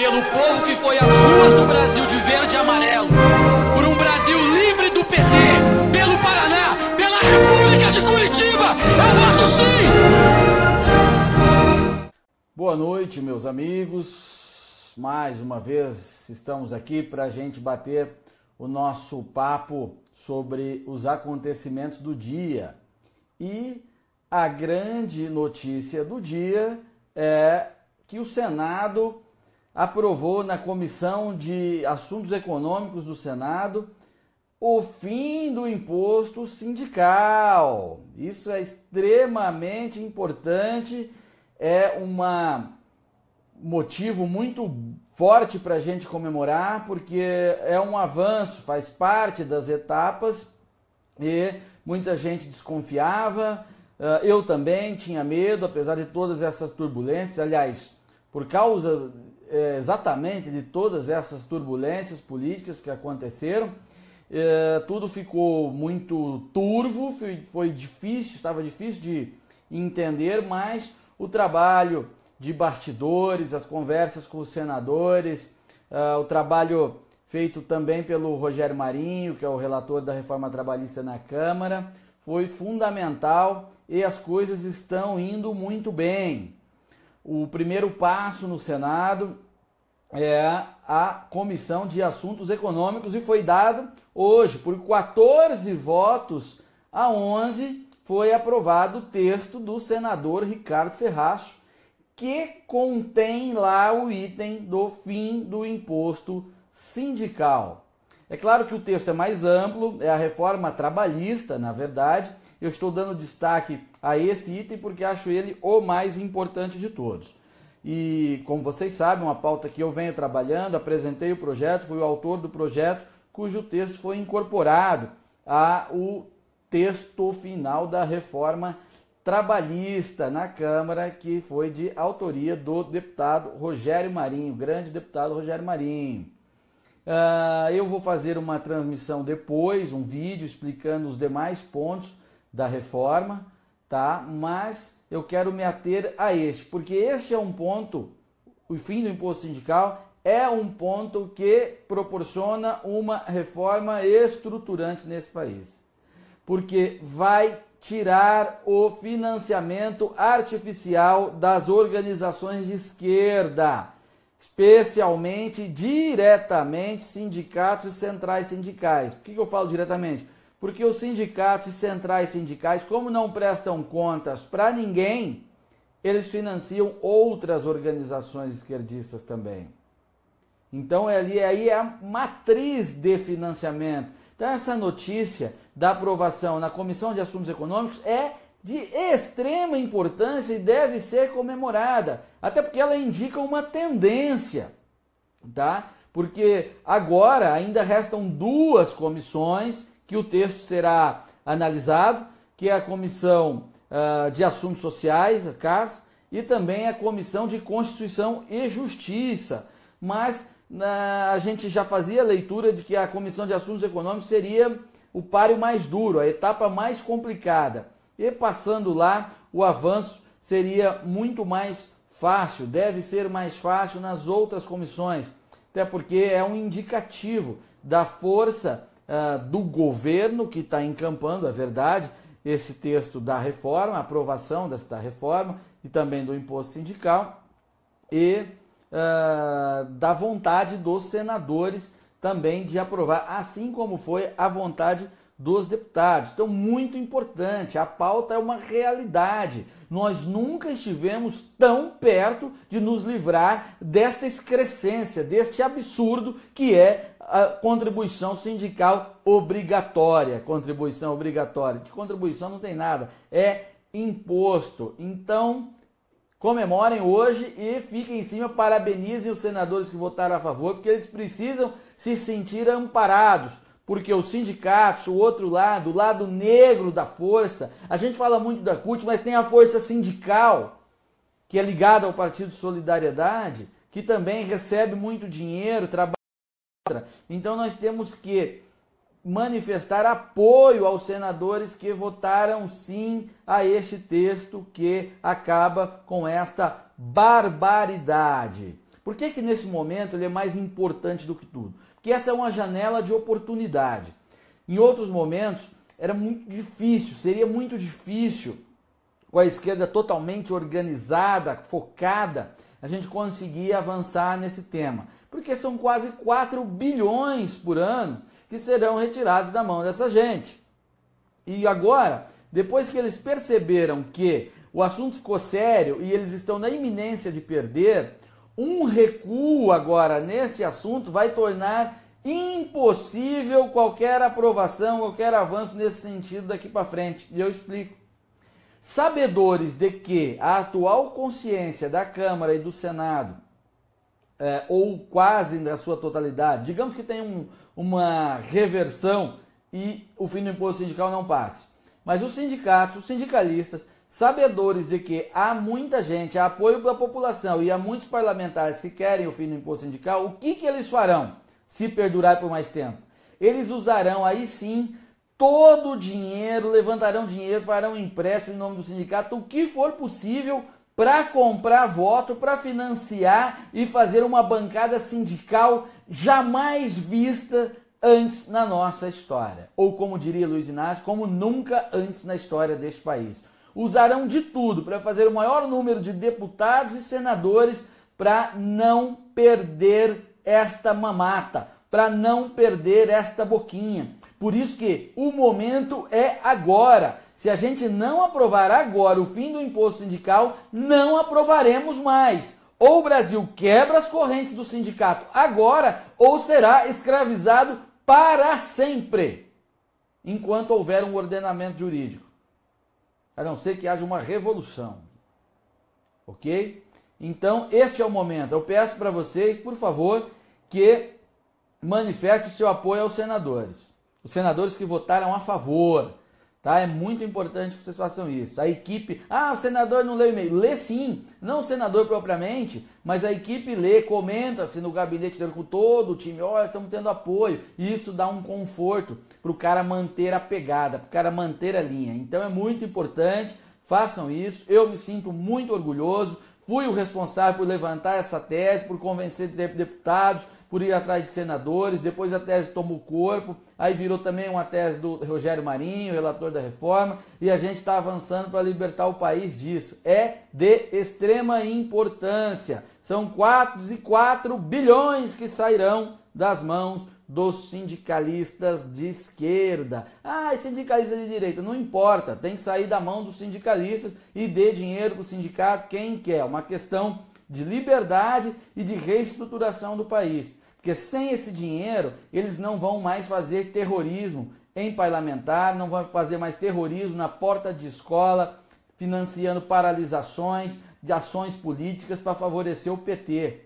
pelo povo que foi às ruas do Brasil de verde e amarelo, por um Brasil livre do PT, pelo Paraná, pela República de Curitiba. Eu voto sim! Boa noite, meus amigos. Mais uma vez estamos aqui para a gente bater o nosso papo sobre os acontecimentos do dia. E a grande notícia do dia é que o Senado aprovou na Comissão de Assuntos Econômicos do Senado o fim do imposto sindical. Isso é extremamente importante, é um motivo muito forte para a gente comemorar, porque é um avanço, faz parte das etapas e muita gente desconfiava. Ah, eu também tinha medo, apesar de todas essas turbulências. Aliás, por causa é, exatamente de todas essas turbulências políticas que aconteceram, é, tudo ficou muito turvo, foi, foi difícil, estava difícil de entender, mas o trabalho de bastidores, as conversas com os senadores, uh, o trabalho feito também pelo Rogério Marinho, que é o relator da reforma trabalhista na Câmara, foi fundamental e as coisas estão indo muito bem. O primeiro passo no Senado é a Comissão de Assuntos Econômicos e foi dado hoje por 14 votos a 11 foi aprovado o texto do senador Ricardo Ferraço que contém lá o item do fim do imposto sindical. É claro que o texto é mais amplo, é a reforma trabalhista, na verdade. Eu estou dando destaque a esse item porque acho ele o mais importante de todos. E, como vocês sabem, uma pauta que eu venho trabalhando, apresentei o projeto, fui o autor do projeto, cujo texto foi incorporado ao texto final da reforma trabalhista na Câmara, que foi de autoria do deputado Rogério Marinho, grande deputado Rogério Marinho. Uh, eu vou fazer uma transmissão depois, um vídeo explicando os demais pontos da reforma, tá? Mas eu quero me ater a este, porque este é um ponto, o fim do imposto sindical é um ponto que proporciona uma reforma estruturante nesse país. Porque vai tirar o financiamento artificial das organizações de esquerda, especialmente diretamente sindicatos e centrais sindicais. Por que eu falo diretamente? Porque os sindicatos e centrais sindicais, como não prestam contas para ninguém, eles financiam outras organizações esquerdistas também. Então ali aí é a matriz de financiamento. Então, essa notícia da aprovação na Comissão de Assuntos Econômicos é de extrema importância e deve ser comemorada, até porque ela indica uma tendência, tá? Porque agora ainda restam duas comissões que o texto será analisado, que é a Comissão uh, de Assuntos Sociais, a CAS, e também a Comissão de Constituição e Justiça. Mas a gente já fazia a leitura de que a Comissão de Assuntos Econômicos seria o páreo mais duro, a etapa mais complicada. E passando lá, o avanço seria muito mais fácil, deve ser mais fácil nas outras comissões, até porque é um indicativo da força uh, do governo que está encampando, é verdade, esse texto da reforma, a aprovação desta reforma e também do imposto sindical. E uh, da vontade dos senadores também de aprovar, assim como foi a vontade dos deputados. Então, muito importante, a pauta é uma realidade. Nós nunca estivemos tão perto de nos livrar desta excrescência, deste absurdo que é a contribuição sindical obrigatória. Contribuição obrigatória. De contribuição não tem nada, é imposto. Então, comemorem hoje e fiquem em cima, parabenizem os senadores que votaram a favor, porque eles precisam se sentir amparados, porque os sindicatos, o outro lado, o lado negro da força, a gente fala muito da CUT, mas tem a força sindical, que é ligada ao Partido de Solidariedade, que também recebe muito dinheiro, trabalha. Então nós temos que manifestar apoio aos senadores que votaram sim a este texto que acaba com esta barbaridade. Por que, que nesse momento ele é mais importante do que tudo? Porque essa é uma janela de oportunidade. Em outros momentos era muito difícil, seria muito difícil com a esquerda totalmente organizada, focada, a gente conseguir avançar nesse tema. Porque são quase 4 bilhões por ano que serão retirados da mão dessa gente. E agora, depois que eles perceberam que o assunto ficou sério e eles estão na iminência de perder, um recuo agora neste assunto vai tornar impossível qualquer aprovação, qualquer avanço nesse sentido daqui para frente. E eu explico. Sabedores de que a atual consciência da Câmara e do Senado, é, ou quase na sua totalidade, digamos que tem um, uma reversão e o fim do imposto sindical não passe. Mas os sindicatos, os sindicalistas, sabedores de que há muita gente, há apoio da população e há muitos parlamentares que querem o fim do imposto sindical, o que, que eles farão se perdurar por mais tempo? Eles usarão aí sim todo o dinheiro, levantarão dinheiro, farão empréstimo em nome do sindicato, o que for possível para comprar voto, para financiar e fazer uma bancada sindical jamais vista antes na nossa história. Ou como diria Luiz Inácio, como nunca antes na história deste país. Usarão de tudo para fazer o maior número de deputados e senadores para não perder esta mamata, para não perder esta boquinha. Por isso que o momento é agora. Se a gente não aprovar agora o fim do imposto sindical, não aprovaremos mais. Ou o Brasil quebra as correntes do sindicato agora, ou será escravizado para sempre, enquanto houver um ordenamento jurídico. A não ser que haja uma revolução. Ok? Então, este é o momento. Eu peço para vocês, por favor, que manifeste o seu apoio aos senadores. Os senadores que votaram a favor Tá? É muito importante que vocês façam isso. A equipe, ah, o senador não lê o e-mail. Lê sim, não o senador propriamente, mas a equipe lê, comenta-se no gabinete dele com todo o time. Olha, estamos tendo apoio. Isso dá um conforto para o cara manter a pegada, para o cara manter a linha. Então é muito importante, façam isso. Eu me sinto muito orgulhoso. Fui o responsável por levantar essa tese, por convencer deputados por ir atrás de senadores, depois a tese tomou corpo, aí virou também uma tese do Rogério Marinho, relator da reforma, e a gente está avançando para libertar o país disso. É de extrema importância. São 4 e 4 bilhões que sairão das mãos dos sindicalistas de esquerda. Ah, sindicalista de direita, não importa, tem que sair da mão dos sindicalistas e dê dinheiro para o sindicato quem quer. Uma questão de liberdade e de reestruturação do país. Porque sem esse dinheiro, eles não vão mais fazer terrorismo em parlamentar, não vão fazer mais terrorismo na porta de escola, financiando paralisações de ações políticas para favorecer o PT.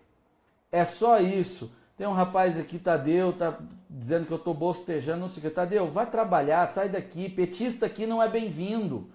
É só isso. Tem um rapaz aqui, Tadeu, tá dizendo que eu estou bostejando, não sei o que. Tadeu, vai trabalhar, sai daqui. Petista aqui não é bem-vindo.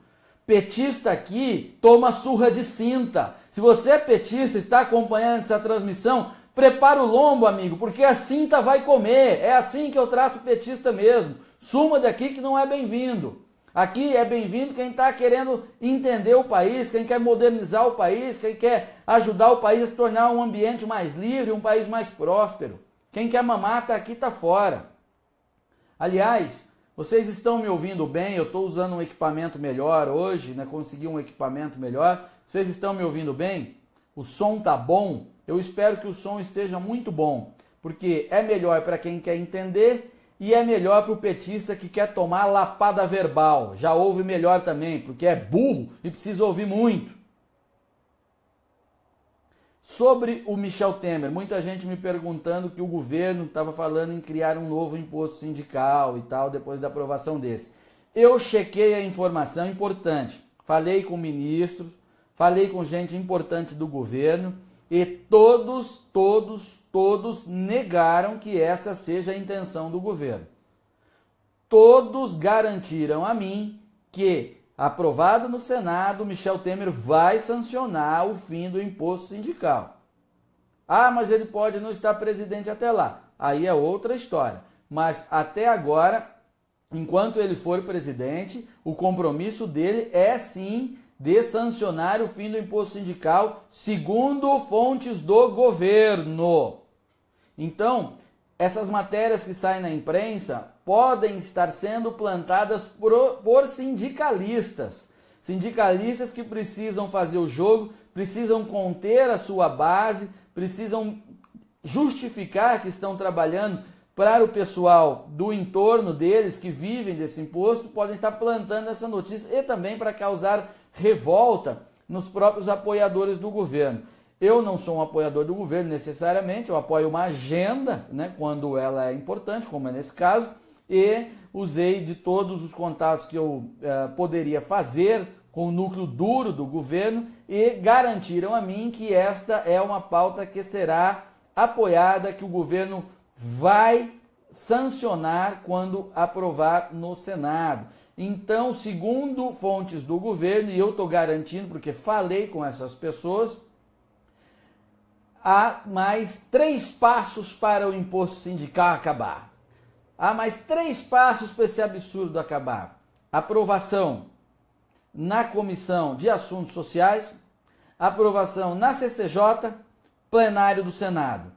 Petista aqui toma surra de cinta. Se você é petista, está acompanhando essa transmissão, Prepara o lombo, amigo, porque a cinta vai comer. É assim que eu trato petista mesmo. Suma daqui que não é bem-vindo. Aqui é bem-vindo quem está querendo entender o país, quem quer modernizar o país, quem quer ajudar o país a se tornar um ambiente mais livre, um país mais próspero. Quem quer mamar está aqui, está fora. Aliás, vocês estão me ouvindo bem? Eu estou usando um equipamento melhor hoje, né? consegui um equipamento melhor. Vocês estão me ouvindo bem? O som tá bom? Eu espero que o som esteja muito bom, porque é melhor para quem quer entender e é melhor para o petista que quer tomar lapada verbal. Já ouve melhor também, porque é burro e precisa ouvir muito. Sobre o Michel Temer, muita gente me perguntando que o governo estava falando em criar um novo imposto sindical e tal, depois da aprovação desse. Eu chequei a informação importante, falei com ministros, falei com gente importante do governo e todos, todos, todos negaram que essa seja a intenção do governo. Todos garantiram a mim que, aprovado no Senado, Michel Temer vai sancionar o fim do imposto sindical. Ah, mas ele pode não estar presidente até lá. Aí é outra história. Mas até agora, enquanto ele for presidente, o compromisso dele é sim de sancionar o fim do imposto sindical, segundo fontes do governo. Então, essas matérias que saem na imprensa podem estar sendo plantadas por, por sindicalistas. Sindicalistas que precisam fazer o jogo, precisam conter a sua base, precisam justificar que estão trabalhando para o pessoal do entorno deles que vivem desse imposto, podem estar plantando essa notícia e também para causar revolta nos próprios apoiadores do governo. Eu não sou um apoiador do governo necessariamente, eu apoio uma agenda, né, quando ela é importante, como é nesse caso, e usei de todos os contatos que eu eh, poderia fazer com o núcleo duro do governo e garantiram a mim que esta é uma pauta que será apoiada, que o governo vai sancionar quando aprovar no Senado. Então, segundo fontes do governo, e eu estou garantindo porque falei com essas pessoas, há mais três passos para o imposto sindical acabar. Há mais três passos para esse absurdo acabar: aprovação na Comissão de Assuntos Sociais, aprovação na CCJ, plenário do Senado.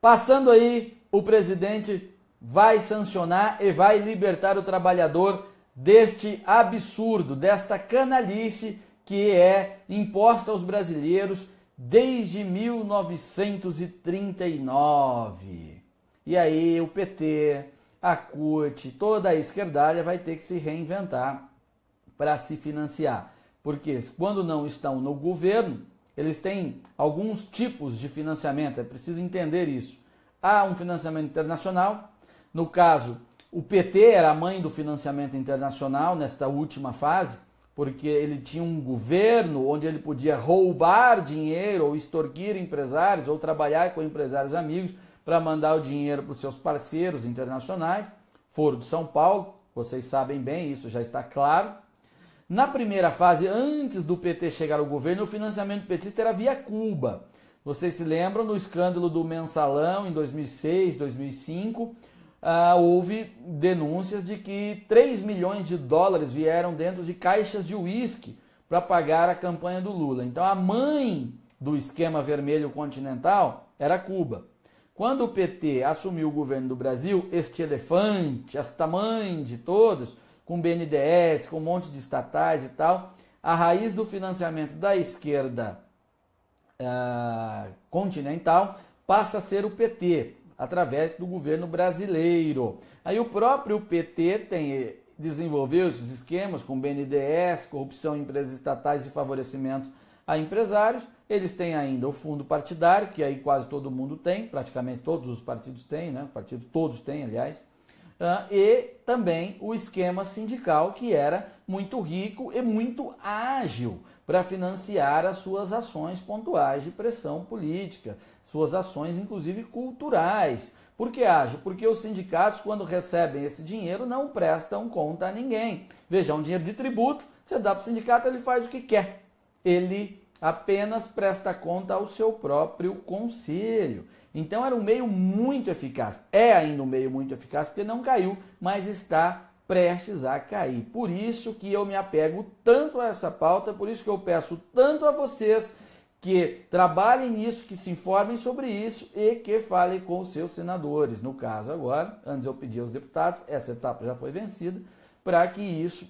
Passando aí, o presidente vai sancionar e vai libertar o trabalhador deste absurdo, desta canalice que é imposta aos brasileiros desde 1939. E aí o PT, a CUT, toda a esquerdalha vai ter que se reinventar para se financiar. Porque quando não estão no governo, eles têm alguns tipos de financiamento, é preciso entender isso. Há um financiamento internacional, no caso, o PT era a mãe do financiamento internacional nesta última fase, porque ele tinha um governo onde ele podia roubar dinheiro ou extorquir empresários ou trabalhar com empresários amigos para mandar o dinheiro para os seus parceiros internacionais. Foro de São Paulo, vocês sabem bem, isso já está claro. Na primeira fase, antes do PT chegar ao governo, o financiamento petista era via Cuba. Vocês se lembram do escândalo do mensalão em 2006, 2005? Ah, houve denúncias de que 3 milhões de dólares vieram dentro de caixas de uísque para pagar a campanha do Lula. Então a mãe do esquema vermelho continental era Cuba. Quando o PT assumiu o governo do Brasil, este elefante, esta mãe de todos, com BNDES, com um monte de estatais e tal, a raiz do financiamento da esquerda uh, continental passa a ser o PT, através do governo brasileiro. Aí o próprio PT tem desenvolveu esses esquemas com BNDES, corrupção em empresas estatais e favorecimento a empresários. Eles têm ainda o fundo partidário, que aí quase todo mundo tem, praticamente todos os partidos têm, né? Partidos todos têm, aliás. Uh, e também o esquema sindical, que era muito rico e muito ágil para financiar as suas ações pontuais de pressão política, suas ações, inclusive culturais. Por que ágil? Porque os sindicatos, quando recebem esse dinheiro, não prestam conta a ninguém. Veja, é um dinheiro de tributo, você dá para o sindicato, ele faz o que quer. Ele apenas presta conta ao seu próprio conselho. Então era um meio muito eficaz. É ainda um meio muito eficaz porque não caiu, mas está prestes a cair. Por isso que eu me apego tanto a essa pauta, por isso que eu peço tanto a vocês que trabalhem nisso, que se informem sobre isso e que falem com os seus senadores. No caso agora, antes eu pedi aos deputados, essa etapa já foi vencida, para que isso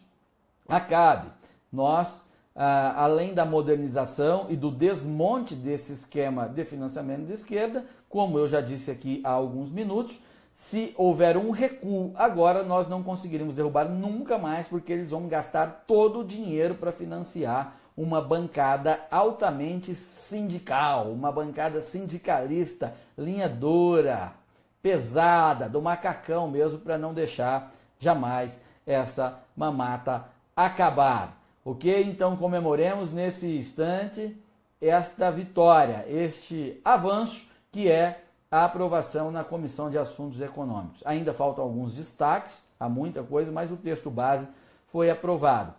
acabe. Nós, ah, além da modernização e do desmonte desse esquema de financiamento de esquerda, como eu já disse aqui há alguns minutos, se houver um recuo agora, nós não conseguiremos derrubar nunca mais, porque eles vão gastar todo o dinheiro para financiar uma bancada altamente sindical, uma bancada sindicalista, linha dura, pesada, do macacão mesmo, para não deixar jamais essa mamata acabar. Ok? Então comemoremos nesse instante esta vitória, este avanço que é a aprovação na Comissão de Assuntos Econômicos. Ainda faltam alguns destaques, há muita coisa, mas o texto base foi aprovado.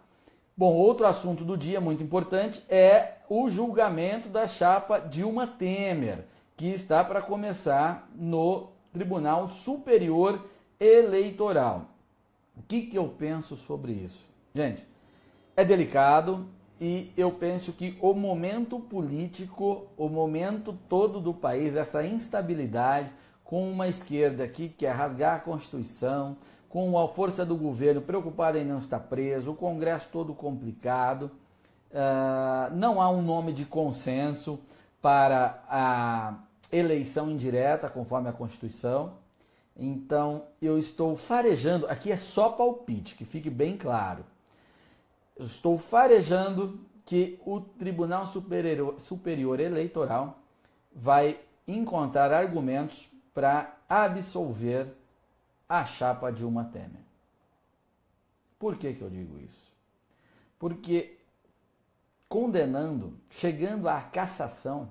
Bom, outro assunto do dia muito importante é o julgamento da chapa Dilma Temer, que está para começar no Tribunal Superior Eleitoral. O que, que eu penso sobre isso? Gente, é delicado e eu penso que o momento político, o momento todo do país, essa instabilidade, com uma esquerda que quer rasgar a Constituição, com a força do governo preocupada em não estar preso, o Congresso todo complicado, uh, não há um nome de consenso para a eleição indireta, conforme a Constituição. Então, eu estou farejando, aqui é só palpite, que fique bem claro. Eu estou farejando que o Tribunal Superior, Superior Eleitoral vai encontrar argumentos para absolver a chapa Dilma Temer. Por que, que eu digo isso? Porque condenando, chegando à cassação,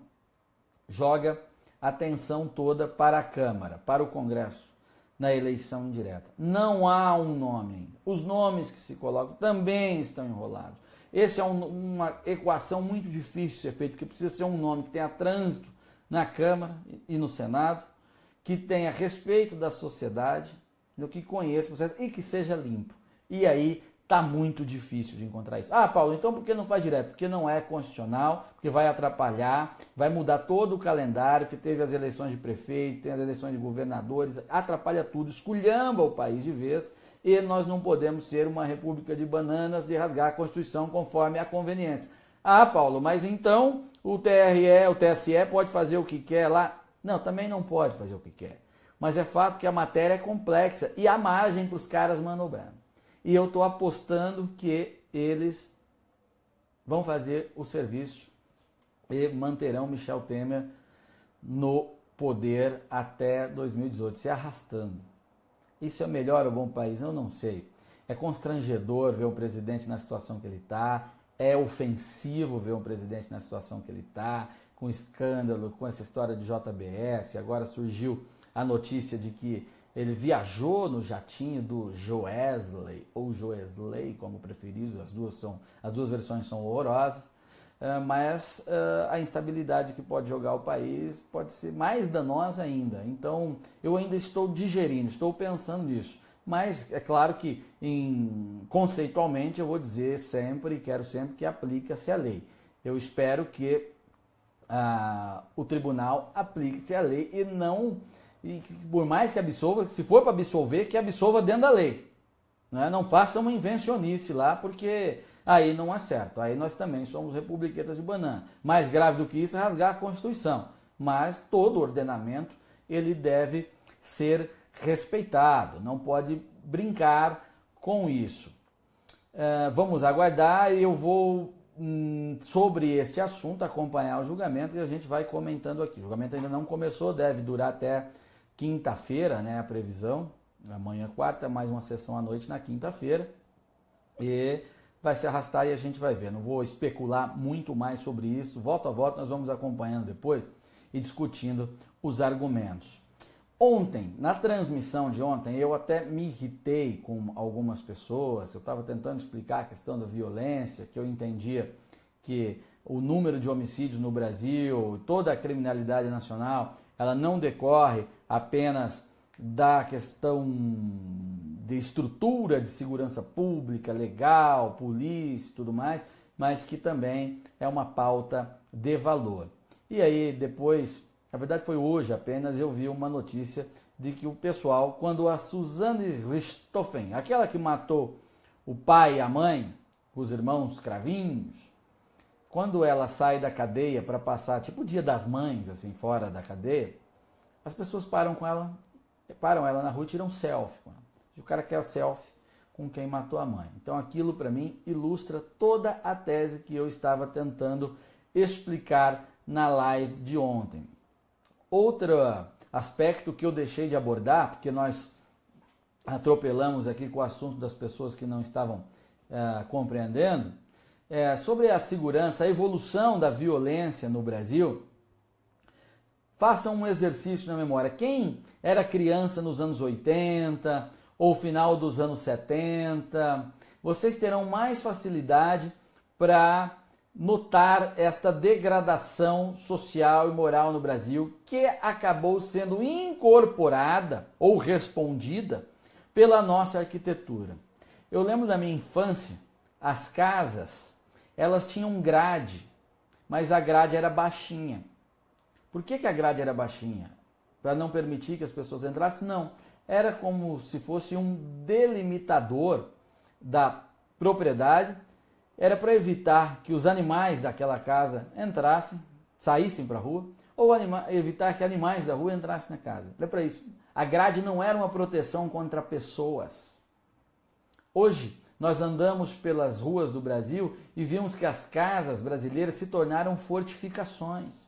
joga a atenção toda para a Câmara, para o Congresso, na eleição indireta. Não há um nome ainda. Os nomes que se colocam também estão enrolados. Essa é um, uma equação muito difícil de ser feita, porque precisa ser um nome que tenha trânsito na Câmara e no Senado, que tenha respeito da sociedade, do que conheça o processo e que seja limpo. E aí está muito difícil de encontrar isso. Ah, Paulo, então por que não faz direto? Porque não é constitucional, porque vai atrapalhar, vai mudar todo o calendário, que teve as eleições de prefeito, tem as eleições de governadores, atrapalha tudo, esculhamba o país de vez e nós não podemos ser uma república de bananas e rasgar a Constituição conforme a conveniência. Ah, Paulo, mas então o TRE, o TSE pode fazer o que quer lá? Não, também não pode fazer o que quer. Mas é fato que a matéria é complexa e há margem para os caras manobrando. E eu estou apostando que eles vão fazer o serviço e manterão Michel Temer no poder até 2018, se arrastando. Isso é melhor ou bom país? Eu não sei. É constrangedor ver o presidente na situação que ele está, é ofensivo ver um presidente na situação que ele está, com escândalo, com essa história de JBS. Agora surgiu a notícia de que ele viajou no jatinho do Joesley, ou Joesley, como preferir, as duas, são, as duas versões são horrorosas, uh, mas uh, a instabilidade que pode jogar o país pode ser mais danosa ainda. Então, eu ainda estou digerindo, estou pensando nisso. Mas é claro que, em, conceitualmente, eu vou dizer sempre, quero sempre que aplique-se a lei. Eu espero que uh, o tribunal aplique-se a lei e não e por mais que absolva, se for para absolver, que absolva dentro da lei. Né? Não faça uma invencionice lá, porque aí não é certo. Aí nós também somos republiquetas de banana. Mais grave do que isso é rasgar a Constituição. Mas todo ordenamento ele deve ser respeitado, não pode brincar com isso. É, vamos aguardar e eu vou hum, sobre este assunto acompanhar o julgamento e a gente vai comentando aqui. O julgamento ainda não começou, deve durar até quinta-feira, né, a previsão, amanhã quarta, mais uma sessão à noite na quinta-feira, e vai se arrastar e a gente vai ver. Não vou especular muito mais sobre isso, volta a volta nós vamos acompanhando depois e discutindo os argumentos. Ontem, na transmissão de ontem, eu até me irritei com algumas pessoas, eu estava tentando explicar a questão da violência, que eu entendia que o número de homicídios no Brasil, toda a criminalidade nacional, ela não decorre apenas da questão de estrutura de segurança pública, legal, polícia e tudo mais, mas que também é uma pauta de valor. E aí depois, na verdade foi hoje apenas, eu vi uma notícia de que o pessoal, quando a Suzane Richthofen, aquela que matou o pai e a mãe, os irmãos cravinhos, quando ela sai da cadeia para passar, tipo o dia das mães, assim, fora da cadeia, as pessoas param com ela, param ela na rua e tiram selfie com ela. O cara quer selfie com quem matou a mãe. Então aquilo para mim ilustra toda a tese que eu estava tentando explicar na live de ontem. Outro aspecto que eu deixei de abordar, porque nós atropelamos aqui com o assunto das pessoas que não estavam uh, compreendendo, é, sobre a segurança, a evolução da violência no Brasil, façam um exercício na memória. Quem era criança nos anos 80 ou final dos anos 70, vocês terão mais facilidade para notar esta degradação social e moral no Brasil que acabou sendo incorporada ou respondida pela nossa arquitetura. Eu lembro da minha infância, as casas elas tinham grade, mas a grade era baixinha. Por que, que a grade era baixinha? Para não permitir que as pessoas entrassem? Não. Era como se fosse um delimitador da propriedade. Era para evitar que os animais daquela casa entrassem, saíssem para a rua, ou evitar que animais da rua entrassem na casa. Era para isso. A grade não era uma proteção contra pessoas. Hoje, nós andamos pelas ruas do Brasil e vimos que as casas brasileiras se tornaram fortificações.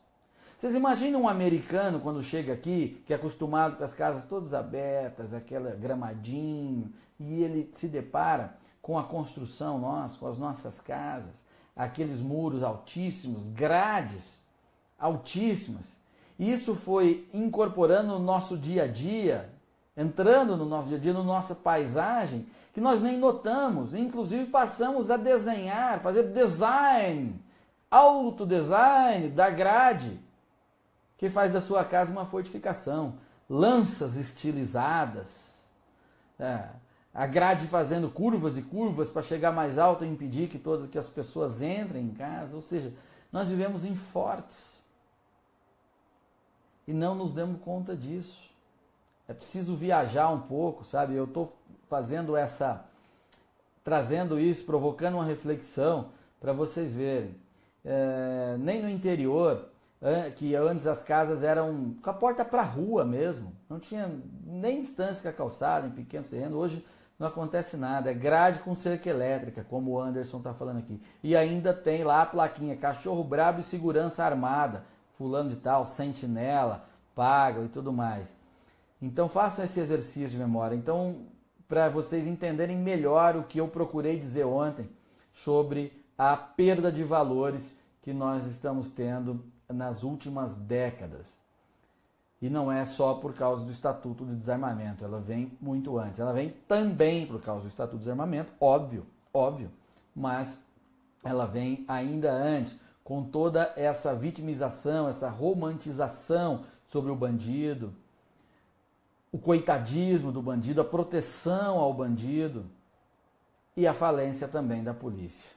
Vocês imaginam um americano quando chega aqui, que é acostumado com as casas todas abertas, aquela gramadinho, e ele se depara com a construção nossa, com as nossas casas, aqueles muros altíssimos, grades altíssimas. Isso foi incorporando no nosso dia a dia, entrando no nosso dia a dia, na nossa paisagem, que nós nem notamos. Inclusive passamos a desenhar, fazer design, autodesign da grade, que faz da sua casa uma fortificação. Lanças estilizadas, é, a grade fazendo curvas e curvas para chegar mais alto e impedir que todas que as pessoas entrem em casa. Ou seja, nós vivemos em fortes e não nos demos conta disso. É preciso viajar um pouco, sabe? Eu estou fazendo essa, trazendo isso, provocando uma reflexão para vocês verem. É, nem no interior, que antes as casas eram com a porta para a rua mesmo, não tinha nem distância com a calçada, em pequeno terreno. Hoje não acontece nada, é grade com cerca elétrica, como o Anderson está falando aqui. E ainda tem lá a plaquinha: cachorro brabo e segurança armada, fulano de tal, sentinela, paga e tudo mais. Então façam esse exercício de memória. Então, para vocês entenderem melhor o que eu procurei dizer ontem sobre a perda de valores que nós estamos tendo nas últimas décadas. E não é só por causa do Estatuto de Desarmamento, ela vem muito antes. Ela vem também por causa do Estatuto de Desarmamento, óbvio, óbvio, mas ela vem ainda antes, com toda essa vitimização, essa romantização sobre o bandido, o coitadismo do bandido, a proteção ao bandido e a falência também da polícia.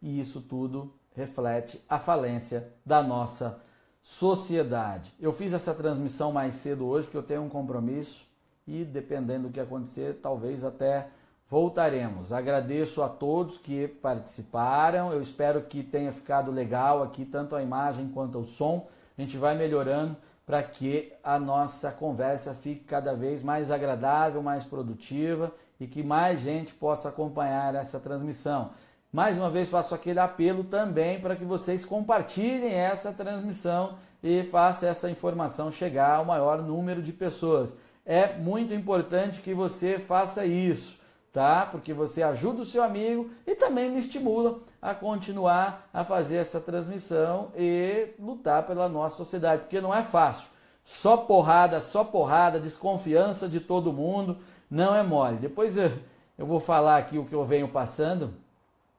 E isso tudo reflete a falência da nossa sociedade. Eu fiz essa transmissão mais cedo hoje porque eu tenho um compromisso e dependendo do que acontecer, talvez até voltaremos. Agradeço a todos que participaram. Eu espero que tenha ficado legal aqui tanto a imagem quanto o som. A gente vai melhorando para que a nossa conversa fique cada vez mais agradável, mais produtiva e que mais gente possa acompanhar essa transmissão. Mais uma vez faço aquele apelo também para que vocês compartilhem essa transmissão e façam essa informação chegar ao maior número de pessoas. É muito importante que você faça isso, tá? Porque você ajuda o seu amigo e também me estimula a continuar a fazer essa transmissão e lutar pela nossa sociedade, porque não é fácil. Só porrada, só porrada, desconfiança de todo mundo, não é mole. Depois eu, eu vou falar aqui o que eu venho passando.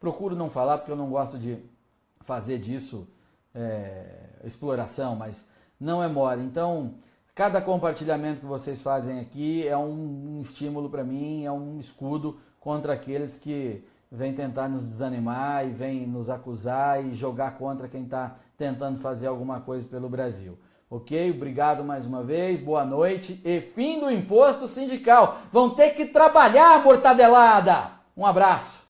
Procuro não falar porque eu não gosto de fazer disso é, exploração, mas não é mole. Então, cada compartilhamento que vocês fazem aqui é um, estímulo para mim, é um escudo contra aqueles que vem tentar nos desanimar e vem nos acusar e jogar contra quem está tentando fazer alguma coisa pelo Brasil. Ok? Obrigado mais uma vez, boa noite e fim do imposto sindical. Vão ter que trabalhar, mortadelada! Um abraço!